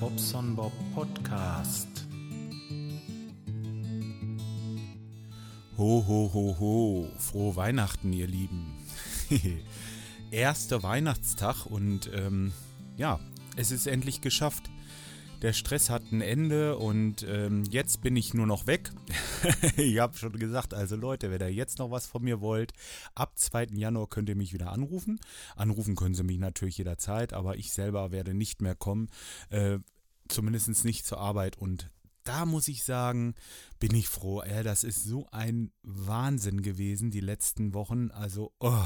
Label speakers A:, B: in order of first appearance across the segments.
A: Bobson Bob Podcast. Ho, ho, ho, ho. Frohe Weihnachten, ihr Lieben. Erster Weihnachtstag und ähm, ja, es ist endlich geschafft. Der Stress hat ein Ende und ähm, jetzt bin ich nur noch weg. ich habe schon gesagt, also Leute, wenn ihr jetzt noch was von mir wollt, ab 2. Januar könnt ihr mich wieder anrufen. Anrufen können sie mich natürlich jederzeit, aber ich selber werde nicht mehr kommen. Äh, zumindest nicht zur Arbeit und da muss ich sagen, bin ich froh. Ja, das ist so ein Wahnsinn gewesen die letzten Wochen. Also, oh.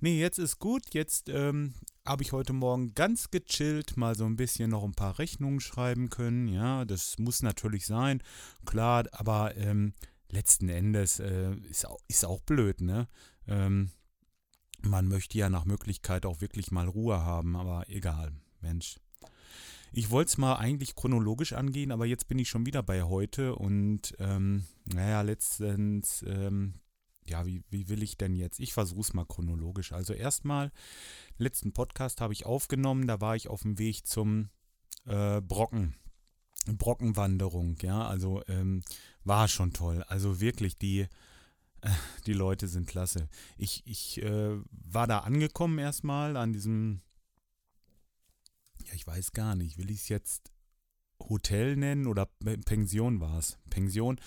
A: Nee, jetzt ist gut. Jetzt ähm, habe ich heute Morgen ganz gechillt mal so ein bisschen noch ein paar Rechnungen schreiben können. Ja, das muss natürlich sein. Klar, aber ähm, letzten Endes äh, ist, auch, ist auch blöd, ne? Ähm, man möchte ja nach Möglichkeit auch wirklich mal Ruhe haben, aber egal, Mensch. Ich wollte es mal eigentlich chronologisch angehen, aber jetzt bin ich schon wieder bei heute und ähm, naja, letztens ähm, ja, wie, wie will ich denn jetzt? Ich versuche es mal chronologisch. Also erstmal, letzten Podcast habe ich aufgenommen, da war ich auf dem Weg zum äh, Brocken. Brockenwanderung, ja, also ähm, war schon toll. Also wirklich, die, äh, die Leute sind klasse. Ich, ich äh, war da angekommen erstmal an diesem, ja, ich weiß gar nicht, will ich es jetzt Hotel nennen oder Pension war es? Pension.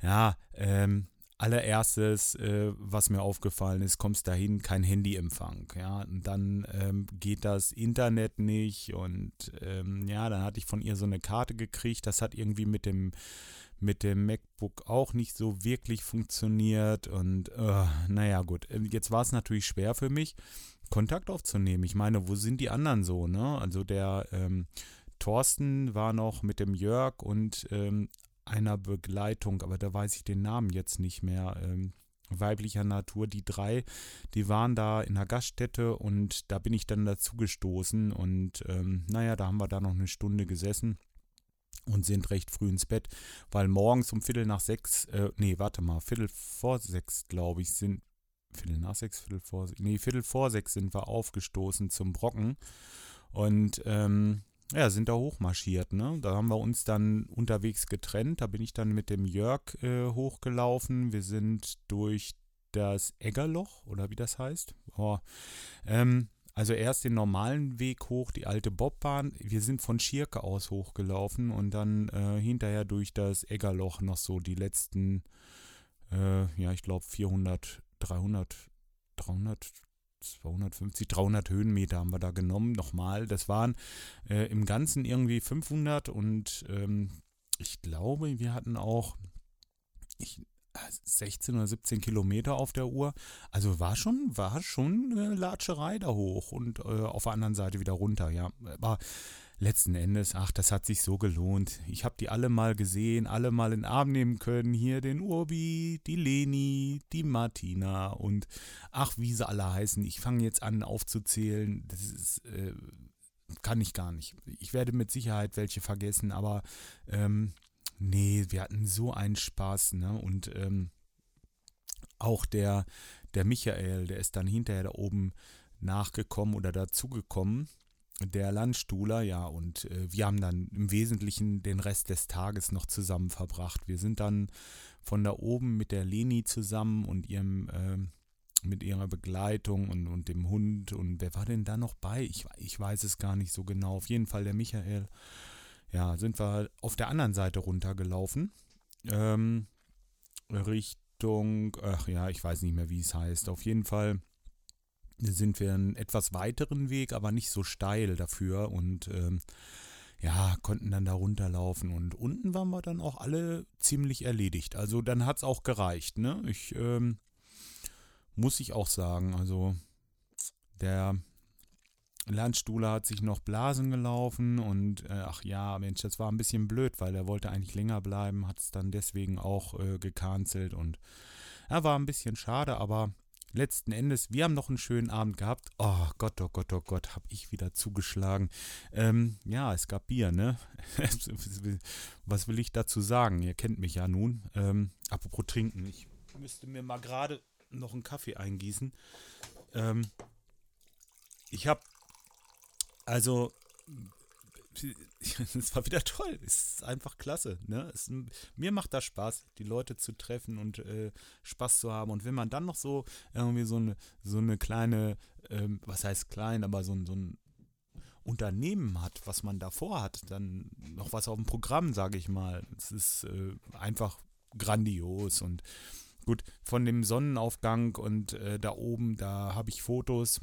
A: Ja, ähm, allererstes, äh, was mir aufgefallen ist, kommst dahin, kein Handyempfang. Ja, und dann ähm, geht das Internet nicht und ähm, ja, dann hatte ich von ihr so eine Karte gekriegt. Das hat irgendwie mit dem mit dem MacBook auch nicht so wirklich funktioniert und äh, naja gut, ähm, jetzt war es natürlich schwer für mich, Kontakt aufzunehmen. Ich meine, wo sind die anderen so, ne? Also der ähm, Thorsten war noch mit dem Jörg und ähm, einer Begleitung, aber da weiß ich den Namen jetzt nicht mehr. Ähm, weiblicher Natur. Die drei, die waren da in der Gaststätte und da bin ich dann dazu gestoßen und ähm, naja, da haben wir da noch eine Stunde gesessen und sind recht früh ins Bett, weil morgens um Viertel nach sechs, äh, nee, warte mal, Viertel vor sechs, glaube ich, sind, Viertel nach sechs, Viertel vor, nee, Viertel vor sechs sind wir aufgestoßen zum Brocken und ähm, ja, sind da hochmarschiert, ne? Da haben wir uns dann unterwegs getrennt. Da bin ich dann mit dem Jörg äh, hochgelaufen. Wir sind durch das Eggerloch, oder wie das heißt. Oh, ähm, also erst den normalen Weg hoch, die alte Bobbahn. Wir sind von Schirke aus hochgelaufen und dann äh, hinterher durch das Eggerloch noch so die letzten, äh, ja, ich glaube 400, 300, 300 250, 300 Höhenmeter haben wir da genommen. Nochmal, das waren äh, im Ganzen irgendwie 500 und ähm, ich glaube, wir hatten auch ich, 16 oder 17 Kilometer auf der Uhr. Also war schon, war schon eine Latscherei da hoch und äh, auf der anderen Seite wieder runter, ja. Aber letzten Endes, ach, das hat sich so gelohnt. Ich habe die alle mal gesehen, alle mal in den Arm nehmen können. Hier den Urbi, die Leni, die Martina und ach, wie sie alle heißen. Ich fange jetzt an aufzuzählen. Das ist, äh, kann ich gar nicht. Ich werde mit Sicherheit welche vergessen, aber ähm, nee, wir hatten so einen Spaß, ne? Und ähm, auch der, der Michael, der ist dann hinterher da oben nachgekommen oder dazugekommen der Landstuhler, ja, und äh, wir haben dann im Wesentlichen den Rest des Tages noch zusammen verbracht. Wir sind dann von da oben mit der Leni zusammen und ihrem, äh, mit ihrer Begleitung und, und dem Hund und wer war denn da noch bei? Ich, ich weiß es gar nicht so genau. Auf jeden Fall der Michael. Ja, sind wir auf der anderen Seite runtergelaufen. Ähm, Richtung, ach ja, ich weiß nicht mehr, wie es heißt. Auf jeden Fall sind wir einen etwas weiteren Weg, aber nicht so steil dafür und ähm, ja, konnten dann da runterlaufen und unten waren wir dann auch alle ziemlich erledigt. Also dann hat es auch gereicht, ne? Ich, ähm, muss ich auch sagen, also der Landstuhler hat sich noch Blasen gelaufen und äh, ach ja, Mensch, das war ein bisschen blöd, weil er wollte eigentlich länger bleiben, hat es dann deswegen auch äh, gecancelt und ja, war ein bisschen schade, aber letzten Endes, wir haben noch einen schönen Abend gehabt. Oh Gott, oh Gott, oh Gott, habe ich wieder zugeschlagen. Ähm, ja, es gab Bier, ne? Was will ich dazu sagen? Ihr kennt mich ja nun. Ähm, apropos trinken, ich müsste mir mal gerade noch einen Kaffee eingießen. Ähm, ich habe, also, es war wieder toll. Es ist einfach klasse. Ne? Es, mir macht das Spaß, die Leute zu treffen und äh, Spaß zu haben. Und wenn man dann noch so irgendwie so eine, so eine kleine, ähm, was heißt klein, aber so, so ein Unternehmen hat, was man davor hat, dann noch was auf dem Programm, sage ich mal. Es ist äh, einfach grandios und gut, von dem Sonnenaufgang und äh, da oben, da habe ich Fotos.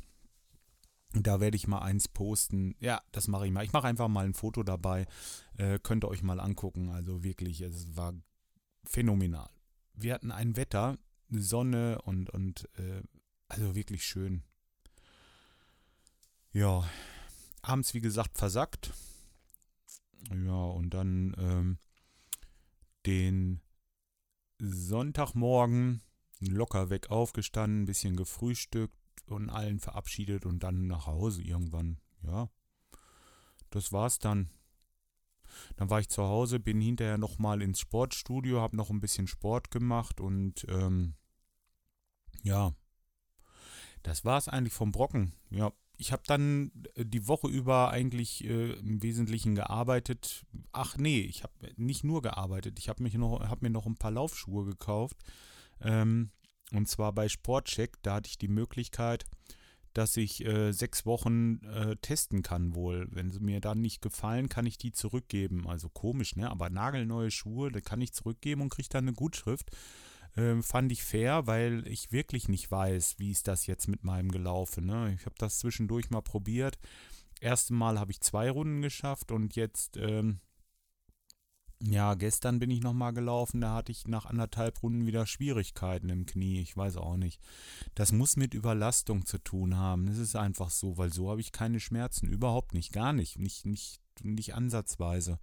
A: Da werde ich mal eins posten. Ja, das mache ich mal. Ich mache einfach mal ein Foto dabei. Äh, könnt ihr euch mal angucken. Also wirklich, es war phänomenal. Wir hatten ein Wetter, Sonne und, und äh, also wirklich schön. Ja, abends wie gesagt versackt. Ja, und dann ähm, den Sonntagmorgen locker weg aufgestanden, ein bisschen gefrühstückt und allen verabschiedet und dann nach Hause irgendwann. Ja, das war's dann. Dann war ich zu Hause, bin hinterher nochmal ins Sportstudio, habe noch ein bisschen Sport gemacht und ähm, ja, das war's eigentlich vom Brocken. Ja, ich habe dann äh, die Woche über eigentlich äh, im Wesentlichen gearbeitet. Ach nee, ich habe nicht nur gearbeitet. Ich habe noch, hab mir noch ein paar Laufschuhe gekauft. Ähm, und zwar bei Sportcheck. Da hatte ich die Möglichkeit, dass ich äh, sechs Wochen äh, testen kann wohl. Wenn sie mir dann nicht gefallen, kann ich die zurückgeben. Also komisch, ne? Aber nagelneue Schuhe, da kann ich zurückgeben und kriege dann eine Gutschrift. Ähm, fand ich fair, weil ich wirklich nicht weiß, wie ist das jetzt mit meinem gelaufen. Ne? Ich habe das zwischendurch mal probiert. Erste Mal habe ich zwei Runden geschafft und jetzt, ähm, ja, gestern bin ich nochmal gelaufen, da hatte ich nach anderthalb Runden wieder Schwierigkeiten im Knie. Ich weiß auch nicht. Das muss mit Überlastung zu tun haben. Das ist einfach so, weil so habe ich keine Schmerzen. Überhaupt nicht, gar nicht. Nicht, nicht, nicht ansatzweise.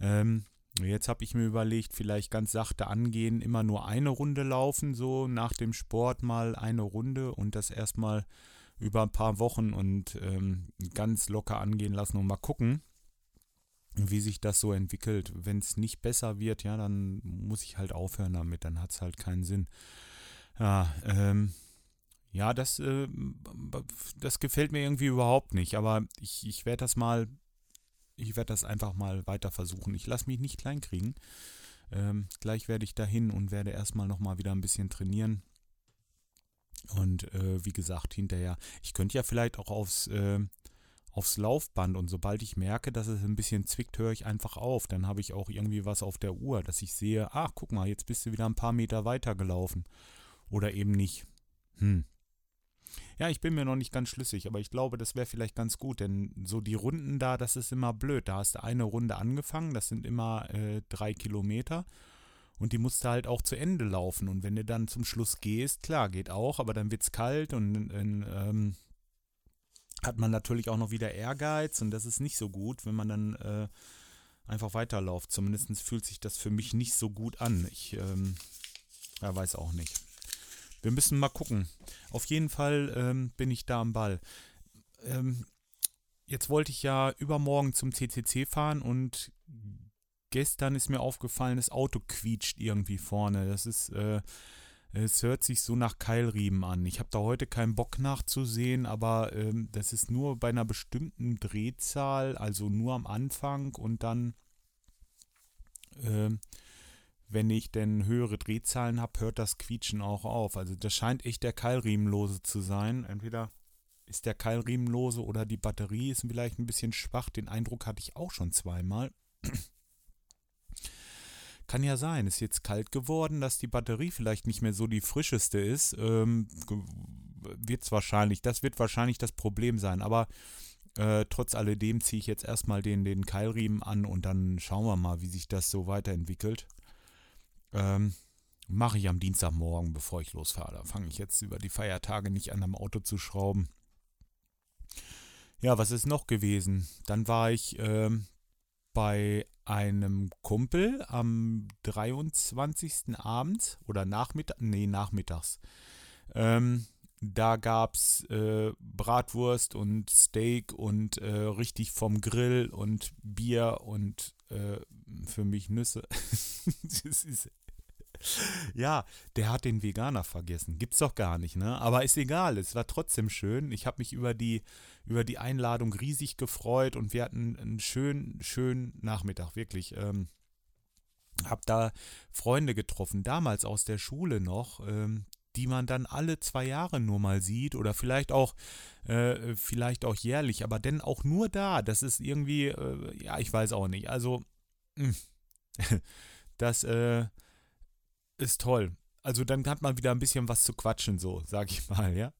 A: Ähm, Jetzt habe ich mir überlegt, vielleicht ganz sachte angehen, immer nur eine Runde laufen, so nach dem Sport mal eine Runde und das erstmal über ein paar Wochen und ähm, ganz locker angehen lassen und mal gucken, wie sich das so entwickelt. Wenn es nicht besser wird, ja, dann muss ich halt aufhören damit, dann hat es halt keinen Sinn. Ja, ähm, ja, das, äh, das gefällt mir irgendwie überhaupt nicht, aber ich, ich werde das mal ich werde das einfach mal weiter versuchen. Ich lasse mich nicht kleinkriegen. Ähm, gleich werde ich dahin und werde erstmal nochmal wieder ein bisschen trainieren. Und äh, wie gesagt, hinterher, ich könnte ja vielleicht auch aufs, äh, aufs Laufband und sobald ich merke, dass es ein bisschen zwickt, höre ich einfach auf. Dann habe ich auch irgendwie was auf der Uhr, dass ich sehe, ach, guck mal, jetzt bist du wieder ein paar Meter weiter gelaufen. Oder eben nicht. Hm. Ja, ich bin mir noch nicht ganz schlüssig, aber ich glaube, das wäre vielleicht ganz gut, denn so die Runden da, das ist immer blöd. Da hast du eine Runde angefangen, das sind immer äh, drei Kilometer und die musst du halt auch zu Ende laufen. Und wenn du dann zum Schluss gehst, klar, geht auch, aber dann wird es kalt und ähm, hat man natürlich auch noch wieder Ehrgeiz und das ist nicht so gut, wenn man dann äh, einfach weiterläuft. Zumindest fühlt sich das für mich nicht so gut an. Ich ähm, ja, weiß auch nicht. Wir müssen mal gucken. Auf jeden Fall ähm, bin ich da am Ball. Ähm, jetzt wollte ich ja übermorgen zum CCC fahren und gestern ist mir aufgefallen, das Auto quietscht irgendwie vorne. Das ist, äh, es hört sich so nach Keilriemen an. Ich habe da heute keinen Bock nachzusehen, aber ähm, das ist nur bei einer bestimmten Drehzahl, also nur am Anfang und dann ähm, wenn ich denn höhere Drehzahlen habe, hört das Quietschen auch auf. Also das scheint echt der Keilriemenlose zu sein. Entweder ist der Keilriemenlose oder die Batterie ist vielleicht ein bisschen schwach. Den Eindruck hatte ich auch schon zweimal. Kann ja sein, ist jetzt kalt geworden, dass die Batterie vielleicht nicht mehr so die frischeste ist. Ähm, wird es wahrscheinlich, das wird wahrscheinlich das Problem sein. Aber äh, trotz alledem ziehe ich jetzt erstmal den, den Keilriemen an und dann schauen wir mal, wie sich das so weiterentwickelt. Ähm, Mache ich am Dienstagmorgen, bevor ich losfahre. Da fange ich jetzt über die Feiertage nicht an, am Auto zu schrauben. Ja, was ist noch gewesen? Dann war ich ähm, bei einem Kumpel am 23. abends oder Nachmittag, nee, nachmittags. Ähm, da gab es äh, Bratwurst und Steak und äh, richtig vom Grill und Bier und äh, für mich Nüsse. das ist ja, der hat den Veganer vergessen. Gibt's doch gar nicht, ne? Aber ist egal, es war trotzdem schön. Ich habe mich über die, über die Einladung riesig gefreut und wir hatten einen schönen, schönen Nachmittag, wirklich. Ähm, hab da Freunde getroffen, damals aus der Schule noch, ähm, die man dann alle zwei Jahre nur mal sieht oder vielleicht auch, äh, vielleicht auch jährlich, aber denn auch nur da. Das ist irgendwie, äh, ja, ich weiß auch nicht. Also. Hm. das äh, ist toll. Also dann hat man wieder ein bisschen was zu quatschen, so, sag ich mal, ja.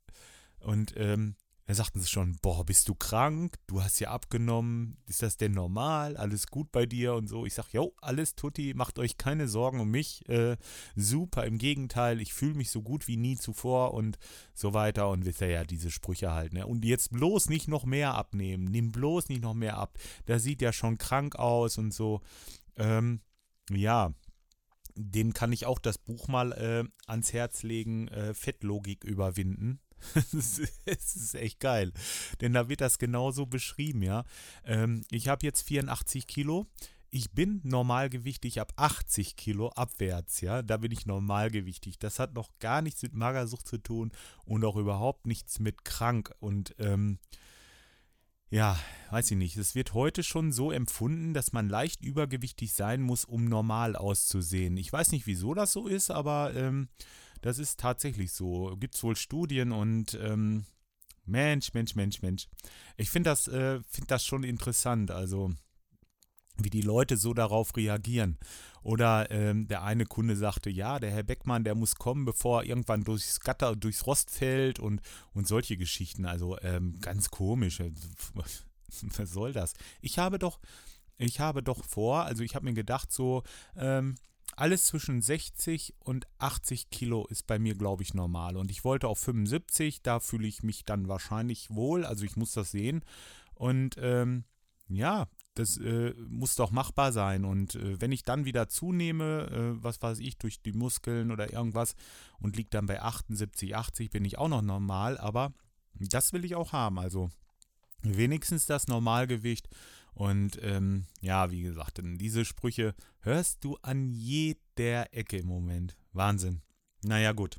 A: Und ähm, da sagten sie schon, boah, bist du krank? Du hast ja abgenommen. Ist das denn normal? Alles gut bei dir und so? Ich sag, jo, alles tutti, macht euch keine Sorgen um mich. Äh, super, im Gegenteil, ich fühle mich so gut wie nie zuvor und so weiter. Und wisst ihr ja, diese Sprüche halt, ne? Und jetzt bloß nicht noch mehr abnehmen. Nimm bloß nicht noch mehr ab. Der sieht ja schon krank aus und so. Ähm, ja, dem kann ich auch das Buch mal äh, ans Herz legen, äh, Fettlogik überwinden. es ist echt geil. Denn da wird das genauso beschrieben, ja. Ähm, ich habe jetzt 84 Kilo. Ich bin normalgewichtig ab 80 Kilo abwärts, ja. Da bin ich normalgewichtig. Das hat noch gar nichts mit Magersucht zu tun und auch überhaupt nichts mit krank. Und ähm, ja, weiß ich nicht. Es wird heute schon so empfunden, dass man leicht übergewichtig sein muss, um normal auszusehen. Ich weiß nicht, wieso das so ist, aber ähm, das ist tatsächlich so. Gibt es wohl Studien und ähm, Mensch, Mensch, Mensch, Mensch. Ich finde das, äh, find das schon interessant, also wie die Leute so darauf reagieren. Oder ähm, der eine Kunde sagte, ja, der Herr Beckmann, der muss kommen, bevor er irgendwann durchs Gatter, durchs Rost fällt und, und solche Geschichten. Also ähm, ganz komisch. Was soll das? Ich habe doch, ich habe doch vor, also ich habe mir gedacht, so, ähm, alles zwischen 60 und 80 Kilo ist bei mir, glaube ich, normal. Und ich wollte auf 75, da fühle ich mich dann wahrscheinlich wohl. Also ich muss das sehen. Und ähm, ja, das äh, muss doch machbar sein. Und äh, wenn ich dann wieder zunehme, äh, was weiß ich, durch die Muskeln oder irgendwas und liegt dann bei 78, 80, bin ich auch noch normal. Aber das will ich auch haben. Also wenigstens das Normalgewicht und ähm, ja, wie gesagt, diese Sprüche hörst du an jeder Ecke im Moment. Wahnsinn. Naja, gut.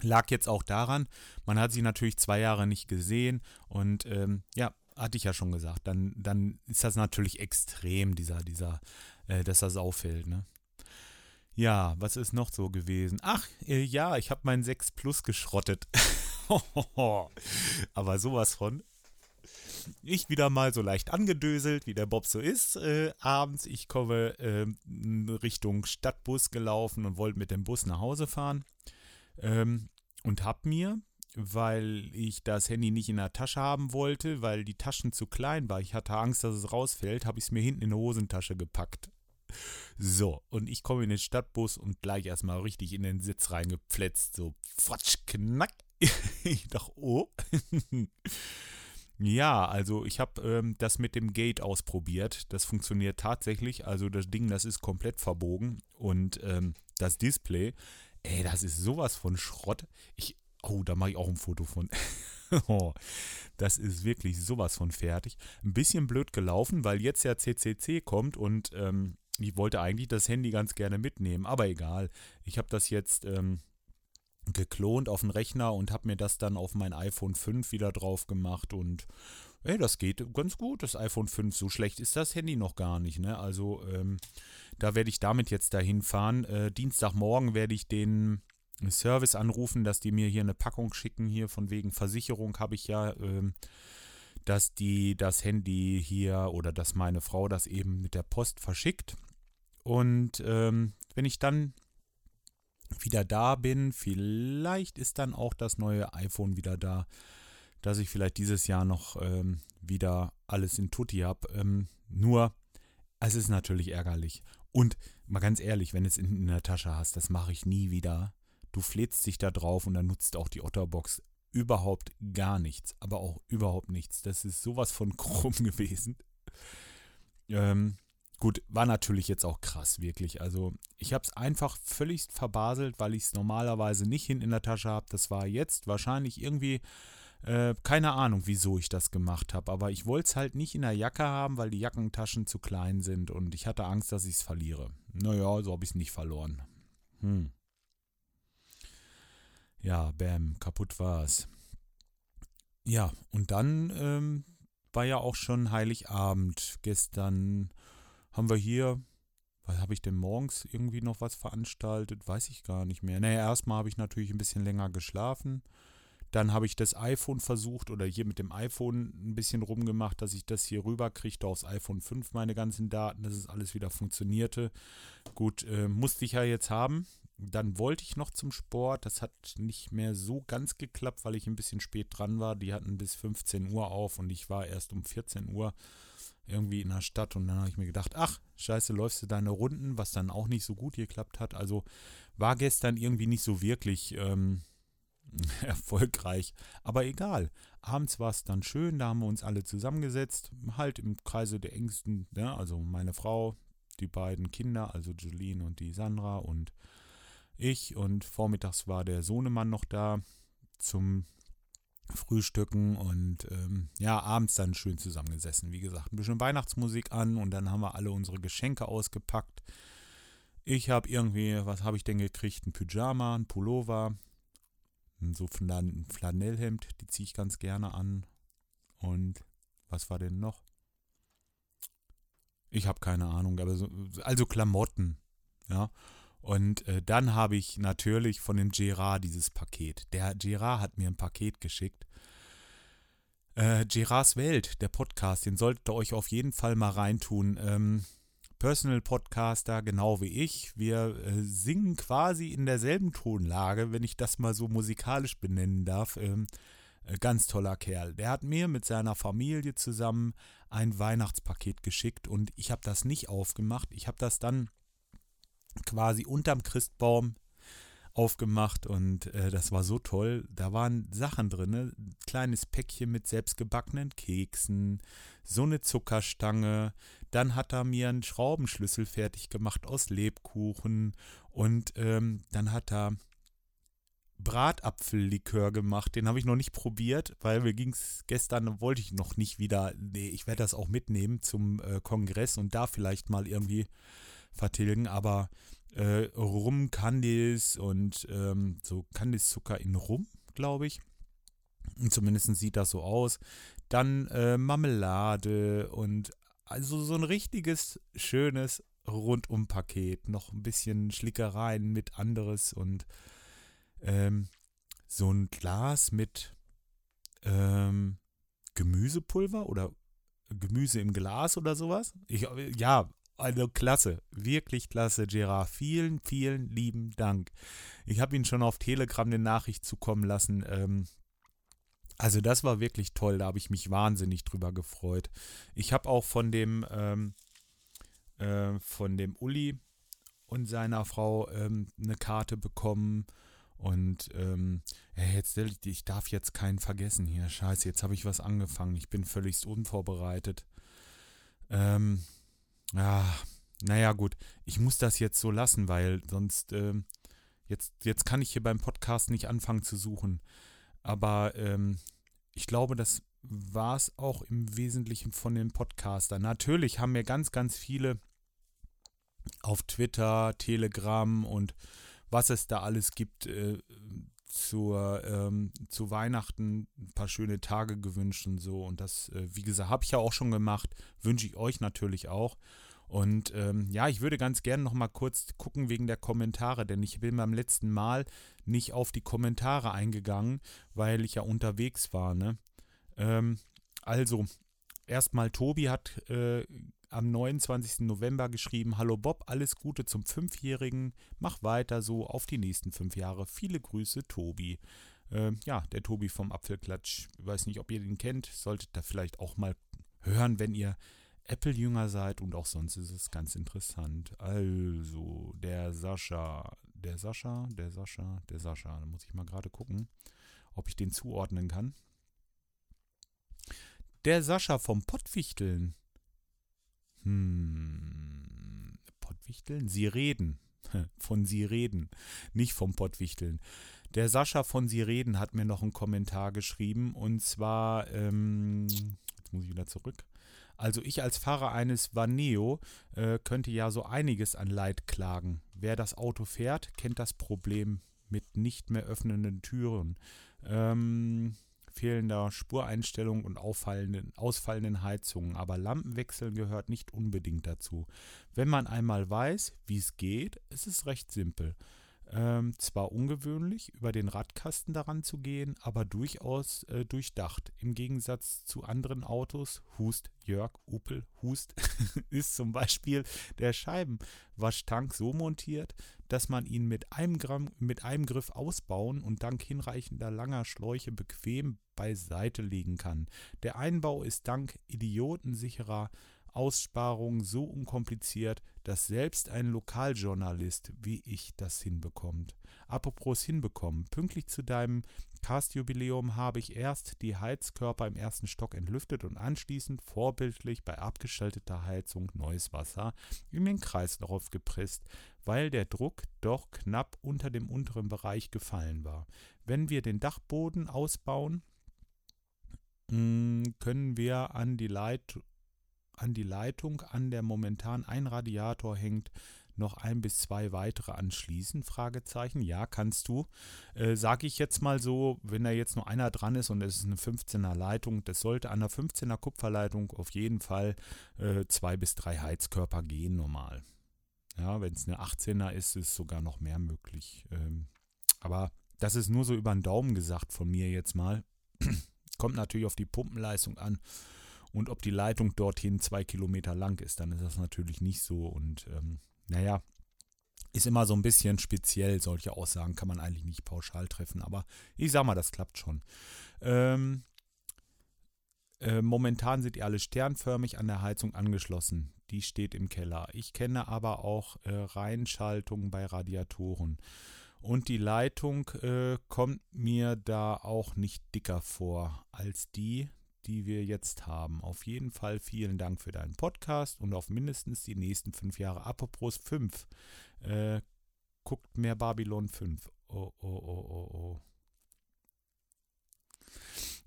A: Lag jetzt auch daran, man hat sie natürlich zwei Jahre nicht gesehen und ähm, ja, hatte ich ja schon gesagt, dann, dann ist das natürlich extrem, dieser, dieser, äh, dass das auffällt, ne? Ja, was ist noch so gewesen? Ach, äh, ja, ich habe meinen 6 Plus geschrottet. Aber sowas von ich wieder mal so leicht angedöselt, wie der Bob so ist. Äh, abends, ich komme äh, Richtung Stadtbus gelaufen und wollte mit dem Bus nach Hause fahren. Ähm, und hab mir, weil ich das Handy nicht in der Tasche haben wollte, weil die Taschen zu klein war, ich hatte Angst, dass es rausfällt, habe ich es mir hinten in die Hosentasche gepackt. So, und ich komme in den Stadtbus und gleich erstmal richtig in den Sitz reingepfletzt. So, fatsch, knack. ich dachte, oh. Ja, also ich habe ähm, das mit dem Gate ausprobiert. Das funktioniert tatsächlich. Also das Ding, das ist komplett verbogen. Und ähm, das Display, ey, das ist sowas von Schrott. Ich, oh, da mache ich auch ein Foto von. oh, das ist wirklich sowas von fertig. Ein bisschen blöd gelaufen, weil jetzt ja CCC kommt und ähm, ich wollte eigentlich das Handy ganz gerne mitnehmen. Aber egal. Ich habe das jetzt ähm, geklont auf den Rechner und habe mir das dann auf mein iPhone 5 wieder drauf gemacht und ey, das geht ganz gut, das iPhone 5. So schlecht ist das Handy noch gar nicht, ne? Also ähm, da werde ich damit jetzt dahin fahren. Äh, Dienstagmorgen werde ich den Service anrufen, dass die mir hier eine Packung schicken. Hier von wegen Versicherung habe ich ja, ähm, dass die das Handy hier oder dass meine Frau das eben mit der Post verschickt. Und ähm, wenn ich dann wieder da bin. Vielleicht ist dann auch das neue iPhone wieder da, dass ich vielleicht dieses Jahr noch ähm, wieder alles in Tutti habe. Ähm, nur, es ist natürlich ärgerlich. Und mal ganz ehrlich, wenn du es in, in der Tasche hast, das mache ich nie wieder. Du flätst dich da drauf und dann nutzt auch die Otterbox überhaupt gar nichts. Aber auch überhaupt nichts. Das ist sowas von krumm gewesen. Ähm, Gut, war natürlich jetzt auch krass, wirklich. Also ich habe es einfach völlig verbaselt, weil ich es normalerweise nicht hinten in der Tasche habe. Das war jetzt wahrscheinlich irgendwie, äh, keine Ahnung, wieso ich das gemacht habe. Aber ich wollte es halt nicht in der Jacke haben, weil die Jackentaschen zu klein sind und ich hatte Angst, dass ich es verliere. Naja, so habe ich es nicht verloren. Hm. Ja, bam, kaputt war's. Ja, und dann ähm, war ja auch schon Heiligabend. Gestern haben wir hier, was habe ich denn morgens irgendwie noch was veranstaltet? Weiß ich gar nicht mehr. Naja, erstmal habe ich natürlich ein bisschen länger geschlafen. Dann habe ich das iPhone versucht oder hier mit dem iPhone ein bisschen rumgemacht, dass ich das hier rüber kriegte aufs iPhone 5, meine ganzen Daten, dass es alles wieder funktionierte. Gut, äh, musste ich ja jetzt haben. Dann wollte ich noch zum Sport. Das hat nicht mehr so ganz geklappt, weil ich ein bisschen spät dran war. Die hatten bis 15 Uhr auf und ich war erst um 14 Uhr irgendwie in der Stadt. Und dann habe ich mir gedacht, ach, scheiße, läufst du deine Runden, was dann auch nicht so gut geklappt hat. Also war gestern irgendwie nicht so wirklich ähm, erfolgreich. Aber egal. Abends war es dann schön, da haben wir uns alle zusammengesetzt, halt im Kreise der Ängsten, ne? also meine Frau, die beiden Kinder, also Jolene und die Sandra und ich und vormittags war der Sohnemann noch da zum Frühstücken und ähm, ja, abends dann schön zusammengesessen. Wie gesagt, ein bisschen Weihnachtsmusik an und dann haben wir alle unsere Geschenke ausgepackt. Ich habe irgendwie, was habe ich denn gekriegt? Ein Pyjama, ein Pullover, so ein Flanellhemd, die ziehe ich ganz gerne an. Und was war denn noch? Ich habe keine Ahnung, aber so, also Klamotten, ja. Und äh, dann habe ich natürlich von dem Gerard dieses Paket. Der Gerard hat mir ein Paket geschickt. Äh, Gerards Welt, der Podcast, den solltet ihr euch auf jeden Fall mal reintun. Ähm, Personal Podcaster, genau wie ich. Wir äh, singen quasi in derselben Tonlage, wenn ich das mal so musikalisch benennen darf. Ähm, äh, ganz toller Kerl. Der hat mir mit seiner Familie zusammen ein Weihnachtspaket geschickt und ich habe das nicht aufgemacht. Ich habe das dann quasi unterm Christbaum aufgemacht und äh, das war so toll. Da waren Sachen drin, ne? kleines Päckchen mit selbstgebackenen Keksen, so eine Zuckerstange. Dann hat er mir einen Schraubenschlüssel fertig gemacht aus Lebkuchen und ähm, dann hat er Bratapfellikör gemacht. Den habe ich noch nicht probiert, weil mir ging es gestern, wollte ich noch nicht wieder. Nee, ich werde das auch mitnehmen zum äh, Kongress und da vielleicht mal irgendwie vertilgen, aber äh, Rum Candies und ähm, so Candice-Zucker in Rum, glaube ich. Zumindest sieht das so aus. Dann äh, Marmelade und also so ein richtiges, schönes Rundum-Paket. Noch ein bisschen Schlickereien mit anderes und ähm, so ein Glas mit ähm, Gemüsepulver oder Gemüse im Glas oder sowas. Ich, ja, also klasse, wirklich klasse, Gerard. Vielen, vielen lieben Dank. Ich habe ihn schon auf Telegram eine Nachricht zukommen lassen. Ähm, also das war wirklich toll, da habe ich mich wahnsinnig drüber gefreut. Ich habe auch von dem, ähm, äh, von dem Uli und seiner Frau ähm, eine Karte bekommen. Und ähm, jetzt, ich darf jetzt keinen vergessen hier. Scheiße, jetzt habe ich was angefangen. Ich bin völlig unvorbereitet. Ähm, ja, naja, gut. Ich muss das jetzt so lassen, weil sonst, äh, jetzt, jetzt kann ich hier beim Podcast nicht anfangen zu suchen. Aber ähm, ich glaube, das war es auch im Wesentlichen von den Podcastern. Natürlich haben mir ganz, ganz viele auf Twitter, Telegram und was es da alles gibt, äh, zur, ähm, zu Weihnachten ein paar schöne Tage gewünscht und so. Und das, äh, wie gesagt, habe ich ja auch schon gemacht. Wünsche ich euch natürlich auch. Und ähm, ja, ich würde ganz gerne noch mal kurz gucken wegen der Kommentare, denn ich bin beim letzten Mal nicht auf die Kommentare eingegangen, weil ich ja unterwegs war. Ne? Ähm, also, erstmal Tobi hat äh, am 29. November geschrieben, Hallo Bob, alles Gute zum Fünfjährigen, mach weiter so auf die nächsten fünf Jahre. Viele Grüße, Tobi. Äh, ja, der Tobi vom Apfelklatsch. Ich weiß nicht, ob ihr den kennt, solltet da vielleicht auch mal hören, wenn ihr Apple-Jünger seid und auch sonst ist es ganz interessant. Also, der Sascha, der Sascha, der Sascha, der Sascha, da muss ich mal gerade gucken, ob ich den zuordnen kann. Der Sascha vom Pottwichteln. Hm, Pottwichteln? Sie reden. Von Sie reden, nicht vom Pottwichteln. Der Sascha von Sie reden hat mir noch einen Kommentar geschrieben und zwar, ähm, jetzt muss ich wieder zurück. Also ich als Fahrer eines Vaneo äh, könnte ja so einiges an Leid klagen. wer das Auto fährt, kennt das Problem mit nicht mehr öffnenden Türen. Ähm, fehlender Spureinstellung und auffallenden, ausfallenden Heizungen. Aber Lampenwechseln gehört nicht unbedingt dazu. Wenn man einmal weiß, wie es geht, ist es recht simpel. Ähm, zwar ungewöhnlich, über den Radkasten daran zu gehen, aber durchaus äh, durchdacht. Im Gegensatz zu anderen Autos, Hust, Jörg, Opel, Hust, ist zum Beispiel der Scheibenwaschtank so montiert, dass man ihn mit einem, Gramm, mit einem Griff ausbauen und dank hinreichender langer Schläuche bequem beiseite legen kann. Der Einbau ist dank idiotensicherer Aussparung so unkompliziert, dass selbst ein Lokaljournalist wie ich das hinbekommt. Apropos hinbekommen, pünktlich zu deinem Cast-Jubiläum habe ich erst die Heizkörper im ersten Stock entlüftet und anschließend vorbildlich bei abgeschalteter Heizung neues Wasser in den Kreislauf gepresst, weil der Druck doch knapp unter dem unteren Bereich gefallen war. Wenn wir den Dachboden ausbauen, mm, können wir an die Leitung an die Leitung, an der momentan ein Radiator hängt, noch ein bis zwei weitere anschließen? Fragezeichen. Ja, kannst du. Äh, Sage ich jetzt mal so, wenn da jetzt nur einer dran ist und es ist eine 15er Leitung, das sollte an der 15er Kupferleitung auf jeden Fall äh, zwei bis drei Heizkörper gehen normal. Ja, wenn es eine 18er ist, ist sogar noch mehr möglich. Ähm, aber das ist nur so über den Daumen gesagt von mir jetzt mal. Kommt natürlich auf die Pumpenleistung an. Und ob die Leitung dorthin zwei Kilometer lang ist, dann ist das natürlich nicht so. Und ähm, naja, ist immer so ein bisschen speziell. Solche Aussagen kann man eigentlich nicht pauschal treffen. Aber ich sag mal, das klappt schon. Ähm, äh, momentan sind die alle sternförmig an der Heizung angeschlossen. Die steht im Keller. Ich kenne aber auch äh, Reinschaltungen bei Radiatoren. Und die Leitung äh, kommt mir da auch nicht dicker vor als die, die wir jetzt haben. Auf jeden Fall vielen Dank für deinen Podcast und auf mindestens die nächsten fünf Jahre. Apropos fünf. Äh, guckt mehr Babylon 5. Oh, oh, oh, oh, oh.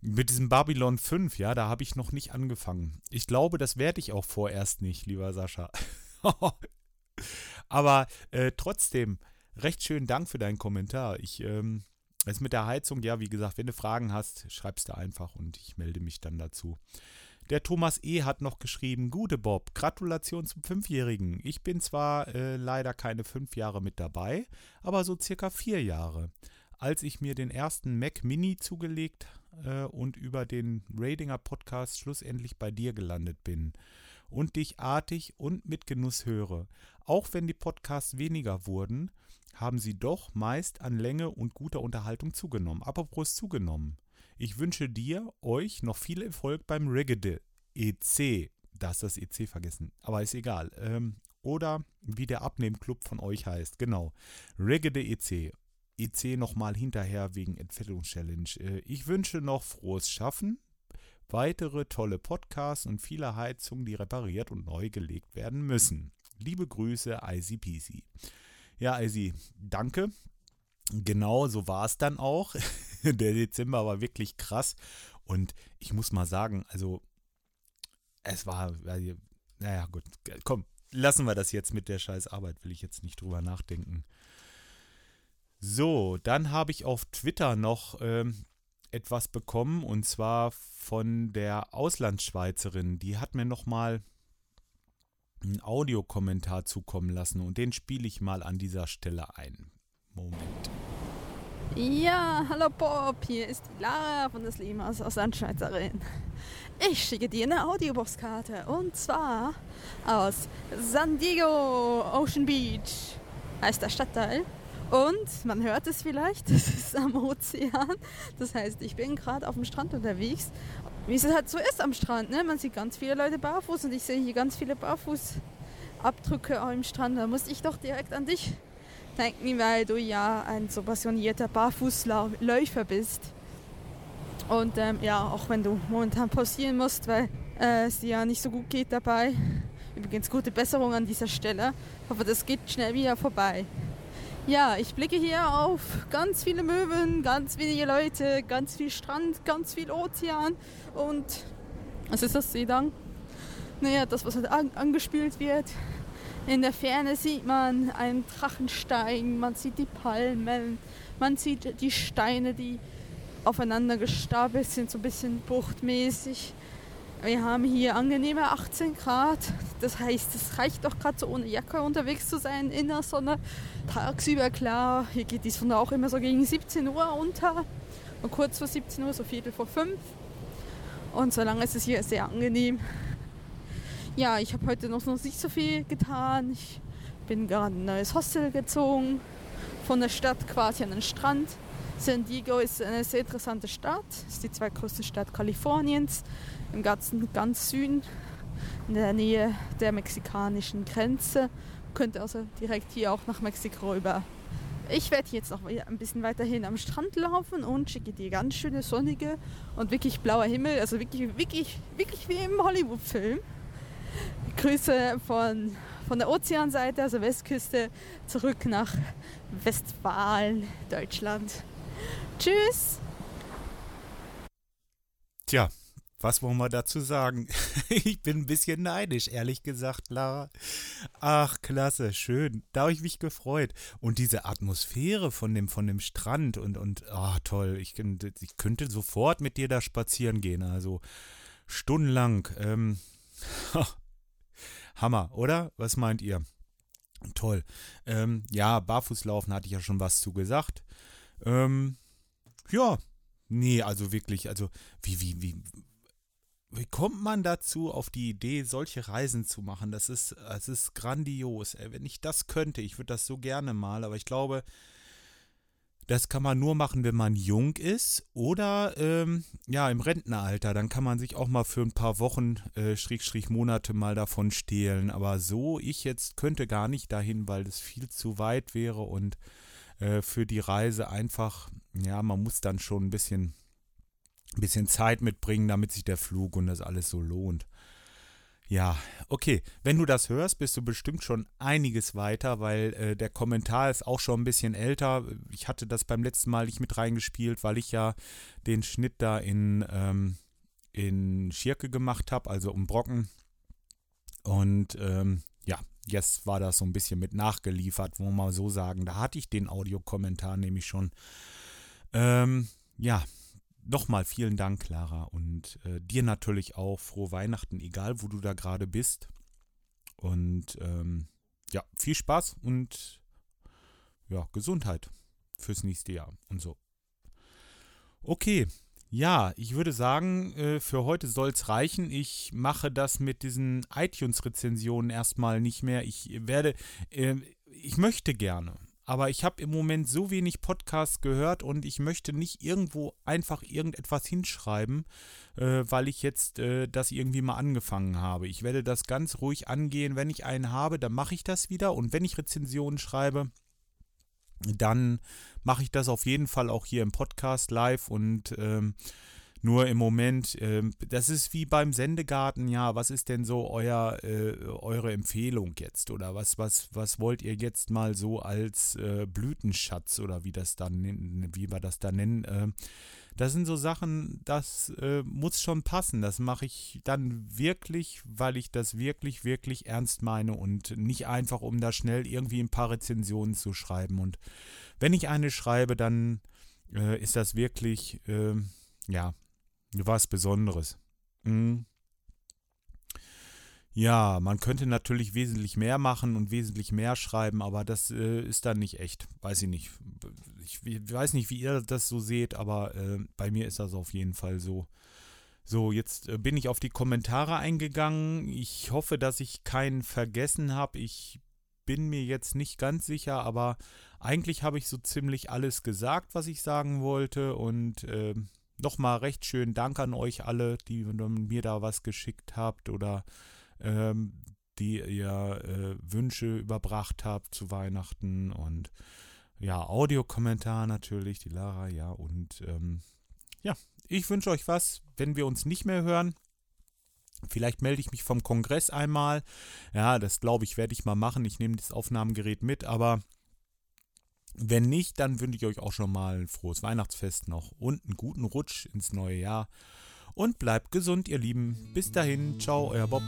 A: Mit diesem Babylon 5, ja, da habe ich noch nicht angefangen. Ich glaube, das werde ich auch vorerst nicht, lieber Sascha. Aber äh, trotzdem, recht schönen Dank für deinen Kommentar. Ich ähm, das mit der Heizung, ja, wie gesagt, wenn du Fragen hast, schreibst du einfach und ich melde mich dann dazu. Der Thomas E. hat noch geschrieben, gute Bob, Gratulation zum Fünfjährigen. Ich bin zwar äh, leider keine fünf Jahre mit dabei, aber so circa vier Jahre. Als ich mir den ersten Mac Mini zugelegt äh, und über den Radinger Podcast schlussendlich bei dir gelandet bin und dich artig und mit Genuss höre. Auch wenn die Podcasts weniger wurden, haben sie doch meist an Länge und guter Unterhaltung zugenommen. Apropos zugenommen. Ich wünsche dir, euch noch viel Erfolg beim Reggae EC. Da ist das EC vergessen, aber ist egal. Ähm, oder wie der Abnehmclub von euch heißt. Genau. Reggae EC. EC nochmal hinterher wegen Entfettungschallenge. Äh, ich wünsche noch frohes Schaffen, weitere tolle Podcasts und viele Heizungen, die repariert und neu gelegt werden müssen. Liebe Grüße, ICPC. Ja, Eisi, danke. Genau, so war es dann auch. Der Dezember war wirklich krass. Und ich muss mal sagen, also es war, naja, gut, komm, lassen wir das jetzt mit der scheiß Arbeit, will ich jetzt nicht drüber nachdenken. So, dann habe ich auf Twitter noch ähm, etwas bekommen und zwar von der Auslandsschweizerin. Die hat mir nochmal einen Audiokommentar zukommen lassen und den spiele ich mal an dieser Stelle ein. Moment.
B: Ja, hallo Bob, hier ist Lara von der Slimas aus Landschweizerin. Ich schicke dir eine Audiobooskarte und zwar aus San Diego Ocean Beach heißt der Stadtteil. Und man hört es vielleicht, das ist am Ozean. Das heißt, ich bin gerade auf dem Strand unterwegs wie es halt so ist am Strand. Ne? Man sieht ganz viele Leute barfuß und ich sehe hier ganz viele Barfußabdrücke am Strand. Da musste ich doch direkt an dich denken, weil du ja ein so passionierter Barfußläufer bist. Und ähm, ja, auch wenn du momentan pausieren musst, weil äh, es dir ja nicht so gut geht dabei. Übrigens gute Besserung an dieser Stelle. Hoffe, das geht schnell wieder vorbei. Ja, ich blicke hier auf ganz viele Möwen, ganz wenige Leute, ganz viel Strand, ganz viel Ozean und was ist das, Seedang? Naja, das, was halt an, angespielt wird. In der Ferne sieht man einen Drachen steigen, man sieht die Palmen, man sieht die Steine, die aufeinander gestapelt sind, so ein bisschen buchtmäßig. Wir haben hier angenehme 18 Grad. Das heißt, es reicht doch gerade so ohne Jacke unterwegs zu sein in der Sonne. Tagsüber klar. Hier geht die Sonne auch immer so gegen 17 Uhr unter. Und kurz vor 17 Uhr, so Viertel vor 5. Und so lange ist es hier sehr angenehm. Ja, ich habe heute noch nicht so viel getan. Ich bin gerade ein neues Hostel gezogen. Von der Stadt quasi an den Strand. San Diego ist eine sehr interessante Stadt. Es ist die zweitgrößte Stadt Kaliforniens im ganzen ganz Süden, in der Nähe der mexikanischen Grenze. Könnte also direkt hier auch nach Mexiko rüber. Ich werde jetzt noch ein bisschen weiterhin am Strand laufen und schicke dir ganz schöne sonnige und wirklich blauer Himmel, also wirklich, wirklich, wirklich wie im Hollywood-Film. Grüße von, von der Ozeanseite, also Westküste, zurück nach Westfalen, Deutschland. Tschüss!
A: Tja, was wollen wir dazu sagen? ich bin ein bisschen neidisch, ehrlich gesagt, Lara. Ach, klasse, schön. Da habe ich mich gefreut. Und diese Atmosphäre von dem, von dem Strand und, und, oh, toll. Ich, ich könnte sofort mit dir da spazieren gehen. Also, stundenlang. Ähm, Hammer, oder? Was meint ihr? Toll. Ähm, ja, Barfußlaufen hatte ich ja schon was zu gesagt. Ähm, ja, nee, also wirklich, also wie, wie, wie, wie kommt man dazu, auf die Idee, solche Reisen zu machen? Das ist, das ist grandios. Wenn ich das könnte, ich würde das so gerne mal, aber ich glaube, das kann man nur machen, wenn man jung ist oder ähm, ja im Rentenalter. Dann kann man sich auch mal für ein paar Wochen, äh, Schrägstrich Monate mal davon stehlen. Aber so, ich jetzt könnte gar nicht dahin, weil das viel zu weit wäre und äh, für die Reise einfach, ja, man muss dann schon ein bisschen bisschen Zeit mitbringen, damit sich der Flug und das alles so lohnt. Ja, okay. Wenn du das hörst, bist du bestimmt schon einiges weiter, weil äh, der Kommentar ist auch schon ein bisschen älter. Ich hatte das beim letzten Mal nicht mit reingespielt, weil ich ja den Schnitt da in, ähm, in Schirke gemacht habe, also um Brocken. Und ähm, ja, jetzt war das so ein bisschen mit nachgeliefert, wo wir mal so sagen. Da hatte ich den Audiokommentar nämlich schon. Ähm, ja, nochmal vielen Dank, Clara. Und äh, dir natürlich auch frohe Weihnachten, egal wo du da gerade bist. Und ähm, ja, viel Spaß und ja, Gesundheit fürs nächste Jahr und so. Okay, ja, ich würde sagen, äh, für heute soll es reichen. Ich mache das mit diesen iTunes-Rezensionen erstmal nicht mehr. Ich werde, äh, ich möchte gerne aber ich habe im Moment so wenig Podcasts gehört und ich möchte nicht irgendwo einfach irgendetwas hinschreiben, äh, weil ich jetzt äh, das irgendwie mal angefangen habe. Ich werde das ganz ruhig angehen. Wenn ich einen habe, dann mache ich das wieder und wenn ich Rezensionen schreibe, dann mache ich das auf jeden Fall auch hier im Podcast live und ähm, nur im Moment, äh, das ist wie beim Sendegarten, ja, was ist denn so euer, äh, eure Empfehlung jetzt? Oder was, was, was wollt ihr jetzt mal so als äh, Blütenschatz oder wie das dann, wie wir das da nennen? Äh, das sind so Sachen, das äh, muss schon passen. Das mache ich dann wirklich, weil ich das wirklich, wirklich ernst meine und nicht einfach, um da schnell irgendwie ein paar Rezensionen zu schreiben. Und wenn ich eine schreibe, dann äh, ist das wirklich, ja, was Besonderes. Mhm. Ja, man könnte natürlich wesentlich mehr machen und wesentlich mehr schreiben, aber das äh, ist dann nicht echt. Weiß ich nicht. Ich, ich, weiß nicht, wie ihr das so seht, aber äh, bei mir ist das auf jeden Fall so. So, jetzt äh, bin ich auf die Kommentare eingegangen. Ich hoffe, dass ich keinen vergessen habe. Ich bin mir jetzt nicht ganz sicher, aber eigentlich habe ich so ziemlich alles gesagt, was ich sagen wollte. Und ähm, nochmal recht schön Dank an euch alle, die mir da was geschickt habt oder ähm, die ihr äh, Wünsche überbracht habt zu Weihnachten und ja, Audiokommentar natürlich, die Lara, ja, und ähm, ja, ich wünsche euch was, wenn wir uns nicht mehr hören. Vielleicht melde ich mich vom Kongress einmal. Ja, das glaube ich, werde ich mal machen. Ich nehme das Aufnahmegerät mit, aber wenn nicht, dann wünsche ich euch auch schon mal ein frohes Weihnachtsfest noch und einen guten Rutsch ins neue Jahr. Und bleibt gesund, ihr Lieben. Bis dahin, ciao, euer Bob.